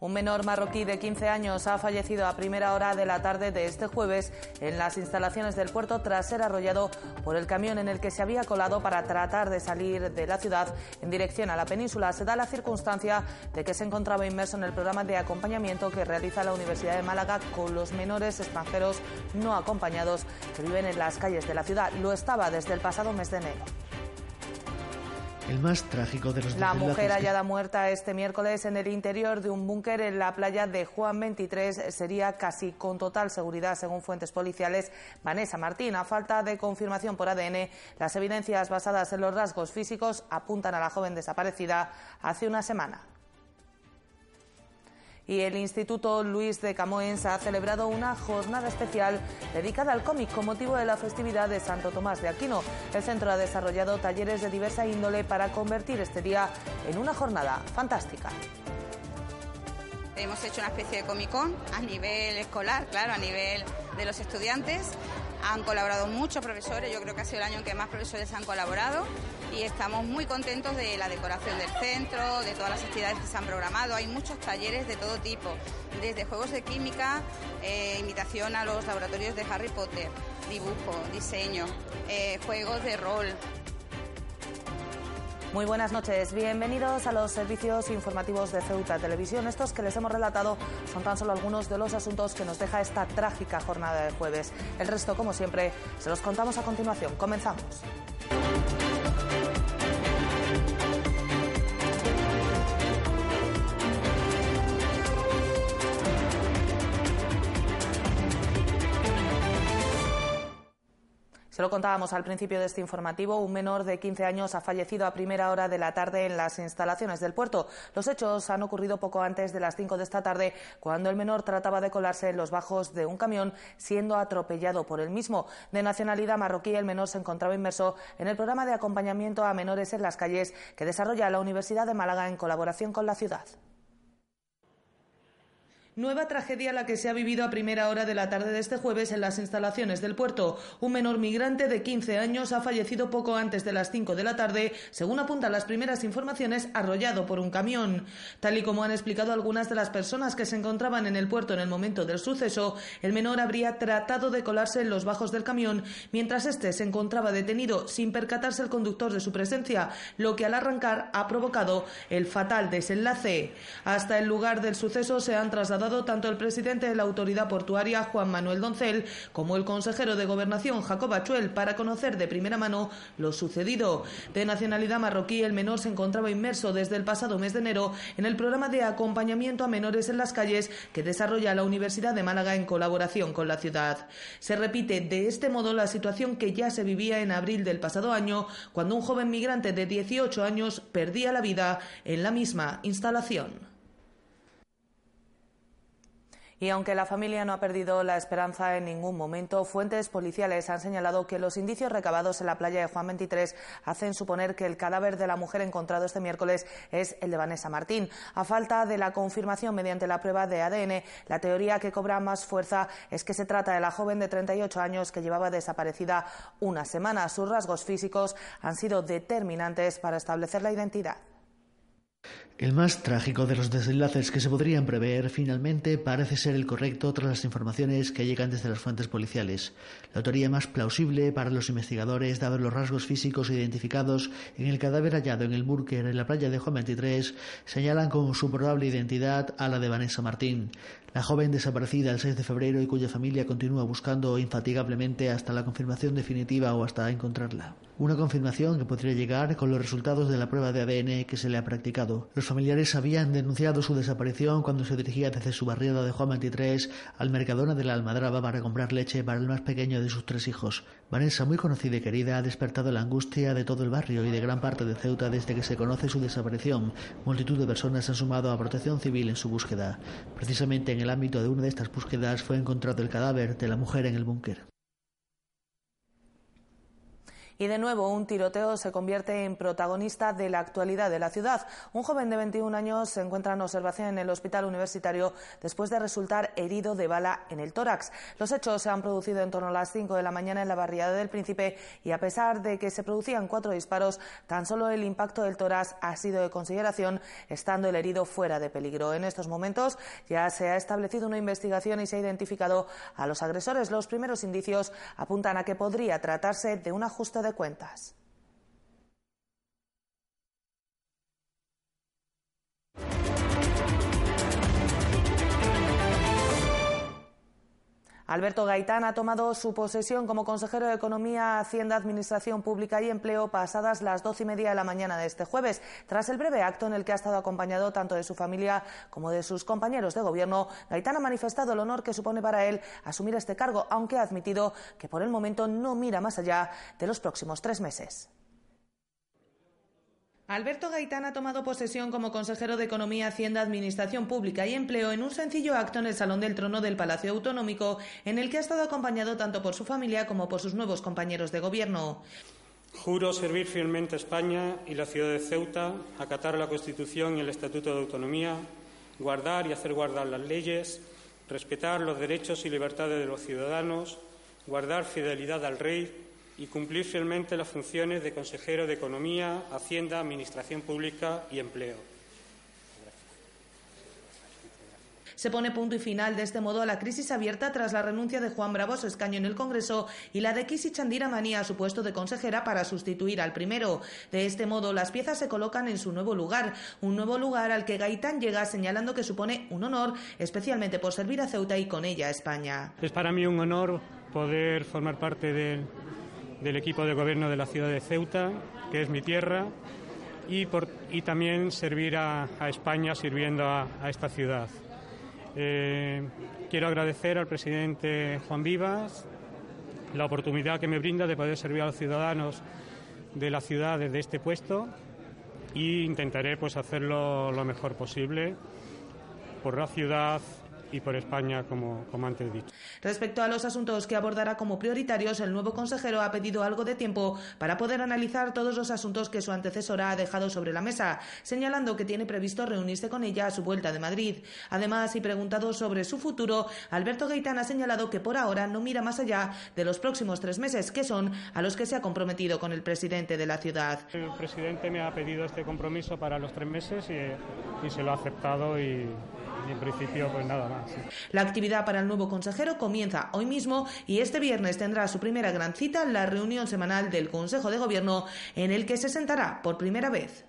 Un menor marroquí de 15 años ha fallecido a primera hora de la tarde de este jueves en las instalaciones del puerto tras ser arrollado por el camión en el que se había colado para tratar de salir de la ciudad en dirección a la península. Se da la circunstancia de que se encontraba inmerso en el programa de acompañamiento que realiza la Universidad de Málaga con los menores extranjeros no acompañados que viven en las calles de la ciudad. Lo estaba desde el pasado mes de enero. El más trágico de los La mujer hallada muerta este miércoles en el interior de un búnker en la playa de Juan 23 sería casi con total seguridad, según fuentes policiales. Vanessa Martín, a falta de confirmación por ADN, las evidencias basadas en los rasgos físicos apuntan a la joven desaparecida hace una semana y el Instituto Luis de Camoens ha celebrado una jornada especial dedicada al cómic con motivo de la festividad de Santo Tomás de Aquino. El centro ha desarrollado talleres de diversa índole para convertir este día en una jornada fantástica. Hemos hecho una especie de comicón a nivel escolar, claro, a nivel de los estudiantes. Han colaborado muchos profesores, yo creo que ha sido el año en que más profesores han colaborado y estamos muy contentos de la decoración del centro, de todas las actividades que se han programado. Hay muchos talleres de todo tipo, desde juegos de química, eh, imitación a los laboratorios de Harry Potter, dibujo, diseño, eh, juegos de rol, muy buenas noches, bienvenidos a los servicios informativos de Ceuta Televisión. Estos que les hemos relatado son tan solo algunos de los asuntos que nos deja esta trágica jornada de jueves. El resto, como siempre, se los contamos a continuación. Comenzamos. Se lo contábamos al principio de este informativo. Un menor de 15 años ha fallecido a primera hora de la tarde en las instalaciones del puerto. Los hechos han ocurrido poco antes de las 5 de esta tarde, cuando el menor trataba de colarse en los bajos de un camión, siendo atropellado por el mismo. De nacionalidad marroquí, el menor se encontraba inmerso en el programa de acompañamiento a menores en las calles que desarrolla la Universidad de Málaga en colaboración con la ciudad. Nueva tragedia la que se ha vivido a primera hora de la tarde de este jueves en las instalaciones del puerto. Un menor migrante de 15 años ha fallecido poco antes de las 5 de la tarde, según apuntan las primeras informaciones, arrollado por un camión. Tal y como han explicado algunas de las personas que se encontraban en el puerto en el momento del suceso, el menor habría tratado de colarse en los bajos del camión mientras éste se encontraba detenido sin percatarse el conductor de su presencia, lo que al arrancar ha provocado el fatal desenlace. Hasta el lugar del suceso se han trasladado tanto el presidente de la autoridad portuaria, Juan Manuel Doncel, como el consejero de Gobernación, Jacob Achuel, para conocer de primera mano lo sucedido. De nacionalidad marroquí, el menor se encontraba inmerso desde el pasado mes de enero en el programa de acompañamiento a menores en las calles que desarrolla la Universidad de Málaga en colaboración con la ciudad. Se repite de este modo la situación que ya se vivía en abril del pasado año, cuando un joven migrante de 18 años perdía la vida en la misma instalación. Y aunque la familia no ha perdido la esperanza en ningún momento, fuentes policiales han señalado que los indicios recabados en la playa de Juan 23 hacen suponer que el cadáver de la mujer encontrado este miércoles es el de Vanessa Martín. A falta de la confirmación mediante la prueba de ADN, la teoría que cobra más fuerza es que se trata de la joven de 38 años que llevaba desaparecida una semana. Sus rasgos físicos han sido determinantes para establecer la identidad. El más trágico de los desenlaces que se podrían prever finalmente parece ser el correcto tras las informaciones que llegan desde las fuentes policiales. La teoría más plausible para los investigadores, dados los rasgos físicos identificados en el cadáver hallado en el búnker en la playa de Juan 23, señalan como su probable identidad a la de Vanessa Martín, la joven desaparecida el 6 de febrero y cuya familia continúa buscando infatigablemente hasta la confirmación definitiva o hasta encontrarla. Una confirmación que podría llegar con los resultados de la prueba de ADN que se le ha practicado. Los familiares habían denunciado su desaparición cuando se dirigía desde su barriada de Juan 23 al Mercadona de la Almadraba para comprar leche para el más pequeño de sus tres hijos. Vanessa, muy conocida y querida, ha despertado la angustia de todo el barrio y de gran parte de Ceuta desde que se conoce su desaparición. Multitud de personas han sumado a protección civil en su búsqueda. Precisamente en el ámbito de una de estas búsquedas fue encontrado el cadáver de la mujer en el búnker. Y de nuevo, un tiroteo se convierte en protagonista de la actualidad de la ciudad. Un joven de 21 años se encuentra en observación en el hospital universitario después de resultar herido de bala en el tórax. Los hechos se han producido en torno a las 5 de la mañana en la barriada del Príncipe y a pesar de que se producían cuatro disparos, tan solo el impacto del tórax ha sido de consideración, estando el herido fuera de peligro. En estos momentos ya se ha establecido una investigación y se ha identificado a los agresores. Los primeros indicios apuntan a que podría tratarse de un ajuste de cuentas. Alberto Gaitán ha tomado su posesión como consejero de Economía, Hacienda, Administración Pública y Empleo pasadas las doce y media de la mañana de este jueves. Tras el breve acto en el que ha estado acompañado tanto de su familia como de sus compañeros de gobierno, Gaitán ha manifestado el honor que supone para él asumir este cargo, aunque ha admitido que por el momento no mira más allá de los próximos tres meses. Alberto Gaitán ha tomado posesión como consejero de Economía, Hacienda, Administración Pública y Empleo en un sencillo acto en el Salón del Trono del Palacio Autonómico, en el que ha estado acompañado tanto por su familia como por sus nuevos compañeros de gobierno. Juro servir fielmente a España y la ciudad de Ceuta, acatar la Constitución y el Estatuto de Autonomía, guardar y hacer guardar las leyes, respetar los derechos y libertades de los ciudadanos, guardar fidelidad al Rey y cumplir fielmente las funciones de consejero de Economía, Hacienda, Administración Pública y Empleo. Se pone punto y final de este modo a la crisis abierta tras la renuncia de Juan Bravo a su escaño en el Congreso y la de Kisi Chandira Manía a su puesto de consejera para sustituir al primero. De este modo, las piezas se colocan en su nuevo lugar, un nuevo lugar al que Gaitán llega señalando que supone un honor, especialmente por servir a Ceuta y con ella a España. Es para mí un honor poder formar parte del del equipo de gobierno de la ciudad de Ceuta, que es mi tierra, y, también servir a, España sirviendo a, esta ciudad. Eh, quiero agradecer al presidente Juan Vivas la oportunidad que me brinda de poder servir a los ciudadanos de la ciudad desde este puesto e intentaré pues hacerlo lo mejor posible por la ciudad y por España, como, como antes dicho. Respecto a los asuntos que abordará como prioritarios, el nuevo consejero ha pedido algo de tiempo para poder analizar todos los asuntos que su antecesora ha dejado sobre la mesa, señalando que tiene previsto reunirse con ella a su vuelta de Madrid. Además, y preguntado sobre su futuro, Alberto Gaitán ha señalado que por ahora no mira más allá de los próximos tres meses, que son a los que se ha comprometido con el presidente de la ciudad. El presidente me ha pedido este compromiso para los tres meses y, y se lo ha aceptado y en principio pues nada más. La actividad para el nuevo consejero comienza hoy mismo y este viernes tendrá su primera gran cita, la reunión semanal del Consejo de Gobierno, en el que se sentará por primera vez.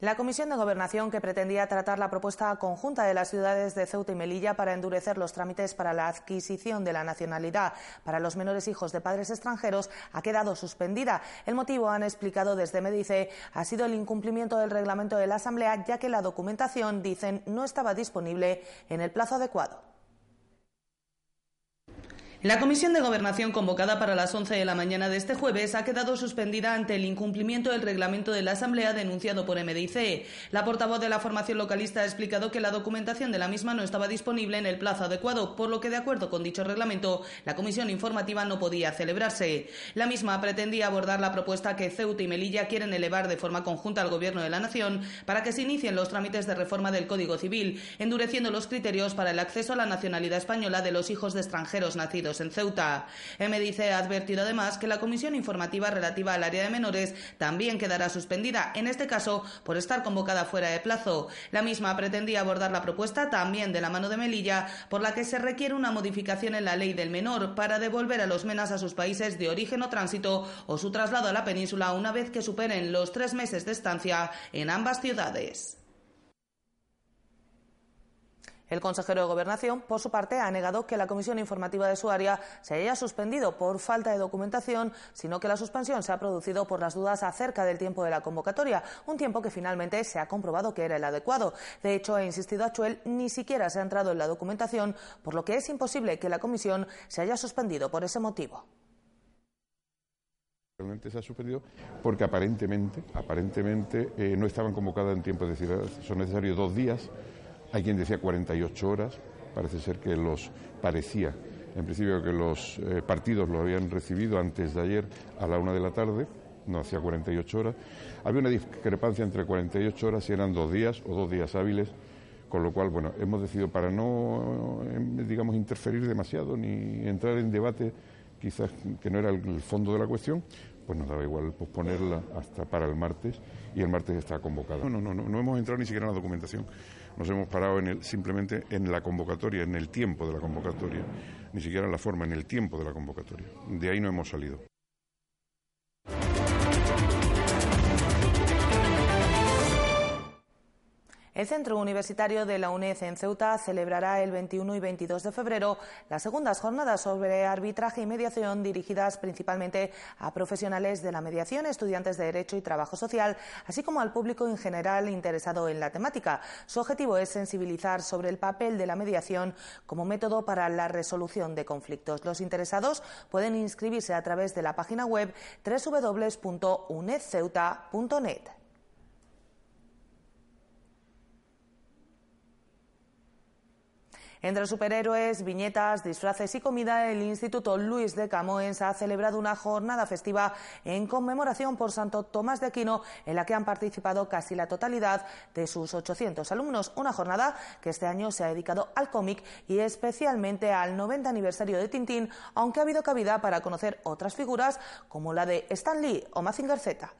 La Comisión de Gobernación, que pretendía tratar la propuesta conjunta de las ciudades de Ceuta y Melilla para endurecer los trámites para la adquisición de la nacionalidad para los menores hijos de padres extranjeros, ha quedado suspendida. El motivo, han explicado desde Medice, ha sido el incumplimiento del reglamento de la Asamblea, ya que la documentación, dicen, no estaba disponible en el plazo adecuado. La comisión de gobernación convocada para las 11 de la mañana de este jueves ha quedado suspendida ante el incumplimiento del reglamento de la Asamblea denunciado por MDIC. La portavoz de la formación localista ha explicado que la documentación de la misma no estaba disponible en el plazo adecuado, por lo que de acuerdo con dicho reglamento, la comisión informativa no podía celebrarse. La misma pretendía abordar la propuesta que Ceuta y Melilla quieren elevar de forma conjunta al Gobierno de la Nación para que se inicien los trámites de reforma del Código Civil, endureciendo los criterios para el acceso a la nacionalidad española de los hijos de extranjeros nacidos en Ceuta. dice ha advertido además que la comisión informativa relativa al área de menores también quedará suspendida, en este caso por estar convocada fuera de plazo. La misma pretendía abordar la propuesta también de la mano de Melilla, por la que se requiere una modificación en la ley del menor para devolver a los menas a sus países de origen o tránsito o su traslado a la península una vez que superen los tres meses de estancia en ambas ciudades. El consejero de Gobernación, por su parte, ha negado que la comisión informativa de su área se haya suspendido por falta de documentación, sino que la suspensión se ha producido por las dudas acerca del tiempo de la convocatoria, un tiempo que finalmente se ha comprobado que era el adecuado. De hecho, ha insistido Achuel, ni siquiera se ha entrado en la documentación, por lo que es imposible que la comisión se haya suspendido por ese motivo. Realmente se ha suspendido porque aparentemente, aparentemente eh, no estaban convocadas en tiempo, es decir, son necesarios dos días hay quien decía 48 horas, parece ser que los parecía en principio que los eh, partidos lo habían recibido antes de ayer a la una de la tarde, no hacía 48 horas. Había una discrepancia entre 48 horas si eran dos días o dos días hábiles, con lo cual, bueno, hemos decidido para no, em, digamos, interferir demasiado ni entrar en debate quizás que no era el fondo de la cuestión, pues nos daba igual posponerla hasta para el martes y el martes está convocada. No, no, no, no hemos entrado ni siquiera en la documentación, nos hemos parado en el, simplemente en la convocatoria, en el tiempo de la convocatoria, ni siquiera en la forma, en el tiempo de la convocatoria. De ahí no hemos salido. El Centro Universitario de la UNED en Ceuta celebrará el 21 y 22 de febrero las segundas jornadas sobre arbitraje y mediación dirigidas principalmente a profesionales de la mediación, estudiantes de Derecho y Trabajo Social, así como al público en general interesado en la temática. Su objetivo es sensibilizar sobre el papel de la mediación como método para la resolución de conflictos. Los interesados pueden inscribirse a través de la página web www.unedceuta.net. Entre superhéroes, viñetas, disfraces y comida, el Instituto Luis de Camoens ha celebrado una jornada festiva en conmemoración por Santo Tomás de Aquino, en la que han participado casi la totalidad de sus 800 alumnos. Una jornada que este año se ha dedicado al cómic y especialmente al 90 aniversario de Tintín, aunque ha habido cabida para conocer otras figuras como la de Stan Lee o Mazinger Z.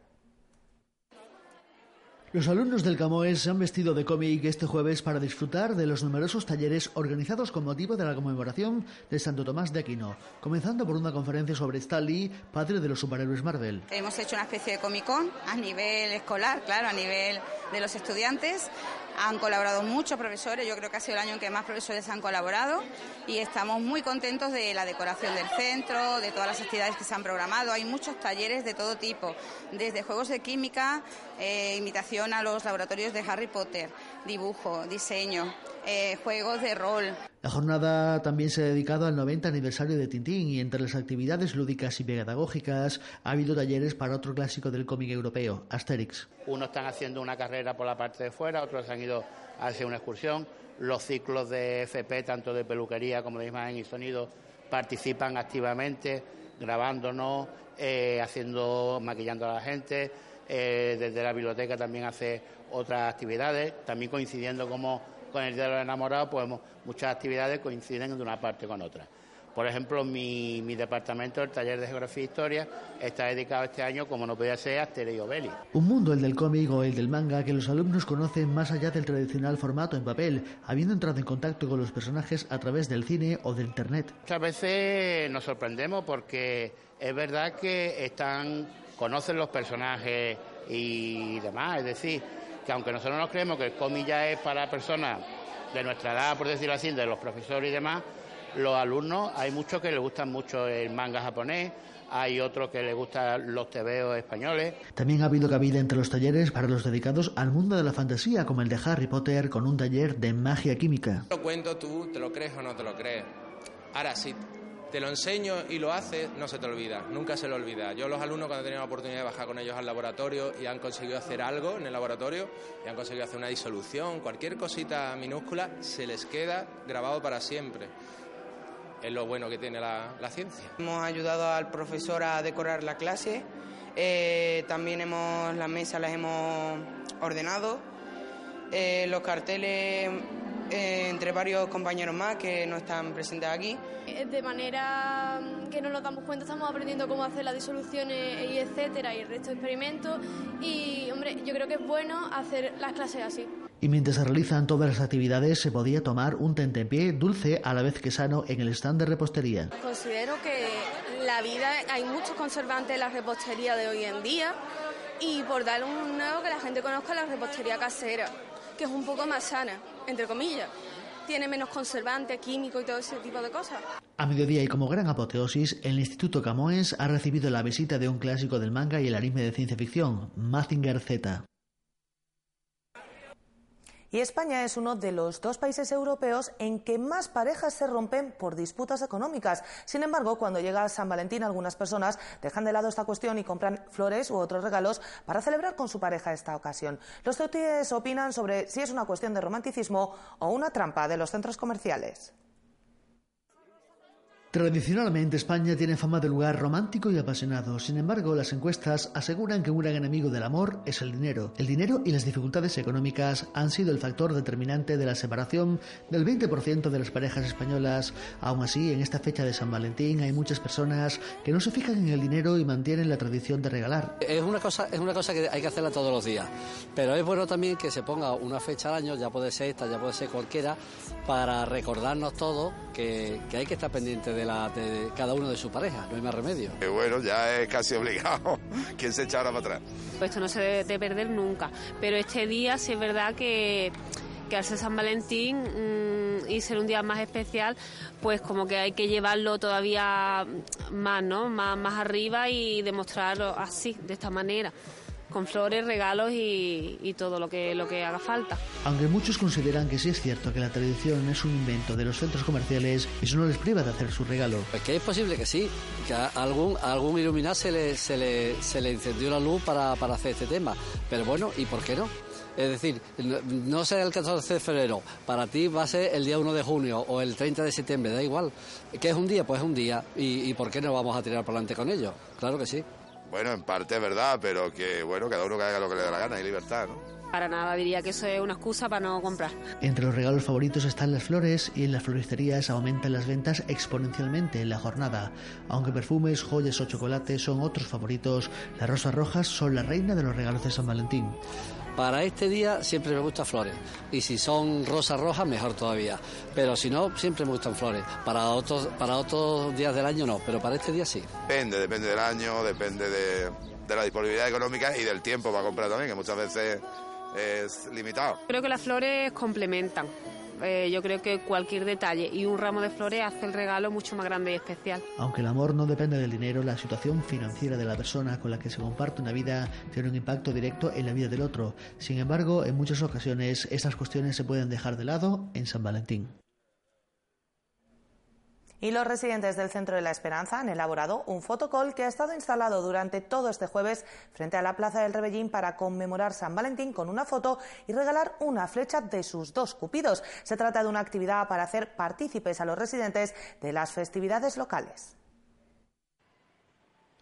Los alumnos del Camoes se han vestido de cómic este jueves para disfrutar de los numerosos talleres organizados con motivo de la conmemoración de Santo Tomás de Aquino, comenzando por una conferencia sobre Stan Lee, padre de los superhéroes Marvel. Hemos hecho una especie de Comic Con a nivel escolar, claro, a nivel de los estudiantes, han colaborado muchos profesores, yo creo que ha sido el año en que más profesores han colaborado y estamos muy contentos de la decoración del centro, de todas las actividades que se han programado. Hay muchos talleres de todo tipo, desde juegos de química, eh, imitación a los laboratorios de Harry Potter, dibujo, diseño, eh, juegos de rol. La jornada también se ha dedicado al 90 aniversario de Tintín y entre las actividades lúdicas y pedagógicas ha habido talleres para otro clásico del cómic europeo, Asterix. Unos están haciendo una carrera por la parte de fuera, otros han ido a hacer una excursión. Los ciclos de FP, tanto de peluquería como de imagen y sonido, participan activamente, grabándonos, eh, haciendo, maquillando a la gente. Eh, desde la biblioteca también hace otras actividades, también coincidiendo como con el Día de los Enamorados, pues muchas actividades coinciden de una parte con otra. Por ejemplo, mi, departamento, el taller de Geografía e Historia, está dedicado este año, como no podía ser, a Asterix y. Un mundo, el del cómic o el del manga, que los alumnos conocen más allá del tradicional formato en papel, habiendo entrado en contacto con los personajes a través del cine o de Internet. Muchas veces nos sorprendemos porque es verdad que están, conocen los personajes y demás, es decir, que aunque nosotros nos creemos que el cómic ya es para personas de nuestra edad, por decirlo así, de los profesores y demás, los alumnos, hay muchos que les gustan mucho el manga japonés, hay otros que les gustan los tebeos españoles. También ha habido cabida entre los talleres para los dedicados al mundo de la fantasía, como el de Harry Potter, con un taller de magia química. Lo cuento tú, te lo crees o no te lo crees. Ahora, sí te lo enseño y lo haces, no se te olvida, nunca se lo olvida. Yo los alumnos cuando he la oportunidad de bajar con ellos al laboratorio y han conseguido hacer algo en el laboratorio y han conseguido hacer una disolución, cualquier cosita minúscula, se les queda grabado para siempre. Es lo bueno que tiene la, ciencia. Hemos ayudado al profesor a decorar la clase, eh, también hemos las mesas las hemos ordenado, eh, los carteles eh, entre varios compañeros más que no están presentes aquí. De manera mm, que no nos damos cuenta, estamos aprendiendo cómo hacer las disoluciones y etcétera y el resto de experimentos. Y, hombre, yo creo que es bueno hacer las clases así. Y mientras se realizan todas las actividades, se podía tomar un tentempié dulce a la vez que sano en el stand de repostería. Considero que la vida, hay muchos conservantes en la repostería de hoy en día y por dar un nuevo que la gente conozca la repostería casera que es un poco más sana, entre comillas. Tiene menos conservante, químico y todo ese tipo de cosas. A mediodía y como gran apoteosis, el Instituto Camoens ha recibido la visita de un clásico del manga y el anime de ciencia ficción, Mazinger Z. Y España es uno de los dos países europeos en que más parejas se rompen por disputas económicas. Sin embargo, cuando llega San Valentín, algunas personas dejan de lado esta cuestión y compran flores u otros regalos para celebrar con su pareja esta ocasión. Los ceutíes opinan sobre si es una cuestión de romanticismo o una trampa de los centros comerciales. Tradicionalmente España tiene fama de lugar romántico y apasionado. Sin embargo, las encuestas aseguran que un gran enemigo del amor es el dinero. El dinero y las dificultades económicas han sido el factor determinante de la separación del 20% de las parejas españolas. Aún así, en esta fecha de San Valentín hay muchas personas que no se fijan en el dinero y mantienen la tradición de regalar. Es una cosa, es una cosa que hay que hacerla todos los días, pero es bueno también que se ponga una fecha al año, ya puede ser esta, ya puede ser cualquiera, para recordarnos todos que, que hay que estar pendiente de de cada uno de su pareja, no hay más remedio. bueno, ya es casi obligado. ¿Quién se echa ahora para atrás? Pues esto no se debe perder nunca, pero este día sí es verdad que que al ser San Valentín mm, y ser un día más especial, pues como que hay que llevarlo todavía más, ¿no? Más, más arriba y demostrarlo así, de esta manera con flores, regalos y, todo lo que, lo que haga falta. Aunque muchos consideran que sí es cierto que la tradición es un invento de los centros comerciales, eso no les priva de hacer su regalo. Pues que es posible que sí, que a algún, algún iluminar se le, se, le, se le encendió la luz para, para hacer este tema. Pero bueno, ¿y por qué no? Es decir, no será el 14 de febrero, para ti va a ser el día 1 de junio o el 30 de septiembre, da igual. ¿Qué es un día? Pues es un día. ¿Y, ¿Y por qué no vamos a tirar por delante con ello? Claro que sí. Bueno, en parte es verdad, pero que bueno, cada uno que haga lo que le dé la gana, hay libertad, ¿no? Para nada, diría que eso es una excusa para no comprar. Entre los regalos favoritos están las flores y en las floristerías aumentan las ventas exponencialmente en la jornada. Aunque perfumes, joyas o chocolates son otros favoritos, las rosas rojas son la reina de los regalos de San Valentín. Para este día siempre me gustan flores. Y si son rosas rojas, mejor todavía. Pero si no, siempre me gustan flores. Para otros, para otros días del año no, pero para este día sí. Depende, depende del año, depende de, de la disponibilidad económica y del tiempo para comprar también, que muchas veces es limitado. Creo que las flores complementan. Eh, yo creo que cualquier detalle y un ramo de flores hace el regalo mucho más grande y especial. Aunque el amor no depende del dinero, la situación financiera de la persona con la que se comparte una vida tiene un impacto directo en la vida del otro. Sin embargo, en muchas ocasiones estas cuestiones se pueden dejar de lado en San Valentín. Y los residentes del Centro de la Esperanza han elaborado un fotocall que ha estado instalado durante todo este jueves frente a la Plaza del Rebellín para conmemorar San Valentín con una foto y regalar una flecha de sus dos cupidos. Se trata de una actividad para hacer partícipes a los residentes de las festividades locales.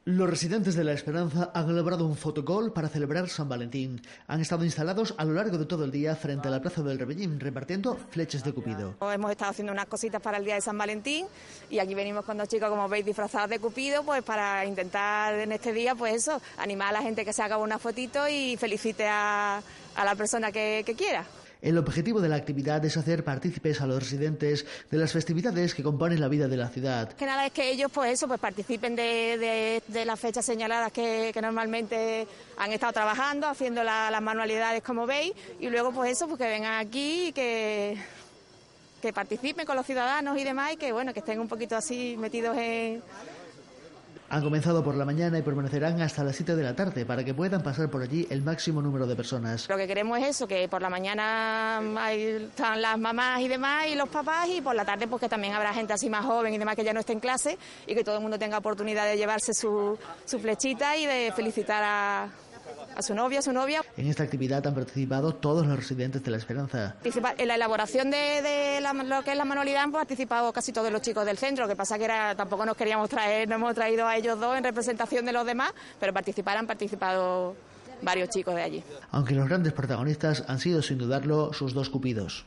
Los residentes de La Esperanza han elaborado un fotocall para celebrar San Valentín. Han estado instalados a lo largo de todo el día frente a la Plaza del Rebellín, repartiendo flechas de Cupido. Hemos estado haciendo unas cositas para el día de San Valentín y aquí venimos con dos chicos, como veis, disfrazados de Cupido, pues para intentar en este día, pues eso, animar a la gente que se haga una fotito y felicite a, la persona que quiera. El objetivo de la actividad es hacer partícipes a los residentes de las festividades que componen la vida de la ciudad. Que nada es que ellos, pues eso, pues participen de, las fechas señaladas que, normalmente han estado trabajando, haciendo las manualidades como veis, y luego pues eso, pues que vengan aquí y que que participen con los ciudadanos y demás y que bueno que estén un poquito así metidos en, han comenzado por la mañana y permanecerán hasta las 7 de la tarde para que puedan pasar por allí el máximo número de personas. Lo que queremos es eso, que por la mañana están las mamás y demás y los papás y por la tarde pues que también habrá gente así más joven y demás que ya no esté en clase y que todo el mundo tenga oportunidad de llevarse su, su flechita y de felicitar a, a su novia, a su novia. En esta actividad han participado todos los residentes de La Esperanza. En la elaboración de, lo que es la manualidad han participado casi todos los chicos del centro, lo que pasa que era, tampoco nos queríamos traer, no hemos traído a ellos dos en representación de los demás, pero participar han participado varios chicos de allí. Aunque los grandes protagonistas han sido sin dudarlo sus dos cupidos.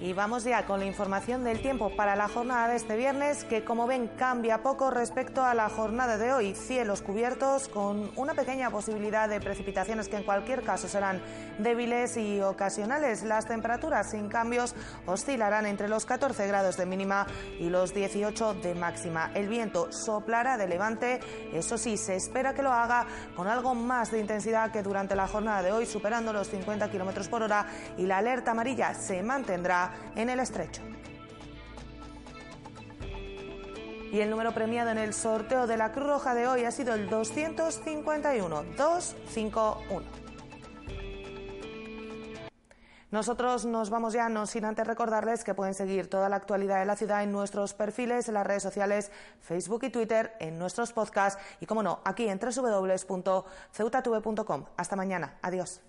Y vamos ya con la información del tiempo para la jornada de este viernes, que como ven cambia poco respecto a la jornada de hoy. Cielos cubiertos con una pequeña posibilidad de precipitaciones que en cualquier caso serán débiles y ocasionales. Las temperaturas sin cambios oscilarán entre los 14 grados de mínima y los 18 de máxima. El viento soplará de levante, eso sí, se espera que lo haga con algo más de intensidad que durante la jornada de hoy, superando los 50 kilómetros por hora y la alerta amarilla se mantendrá en el estrecho. Y el número premiado en el sorteo de la Cruz Roja de hoy ha sido el 251 251. Nosotros nos vamos ya, no sin antes recordarles que pueden seguir toda la actualidad de la ciudad en nuestros perfiles, en las redes sociales, Facebook y Twitter, en nuestros podcasts y, como no, aquí en www.ceutatv.com. Hasta mañana. Adiós.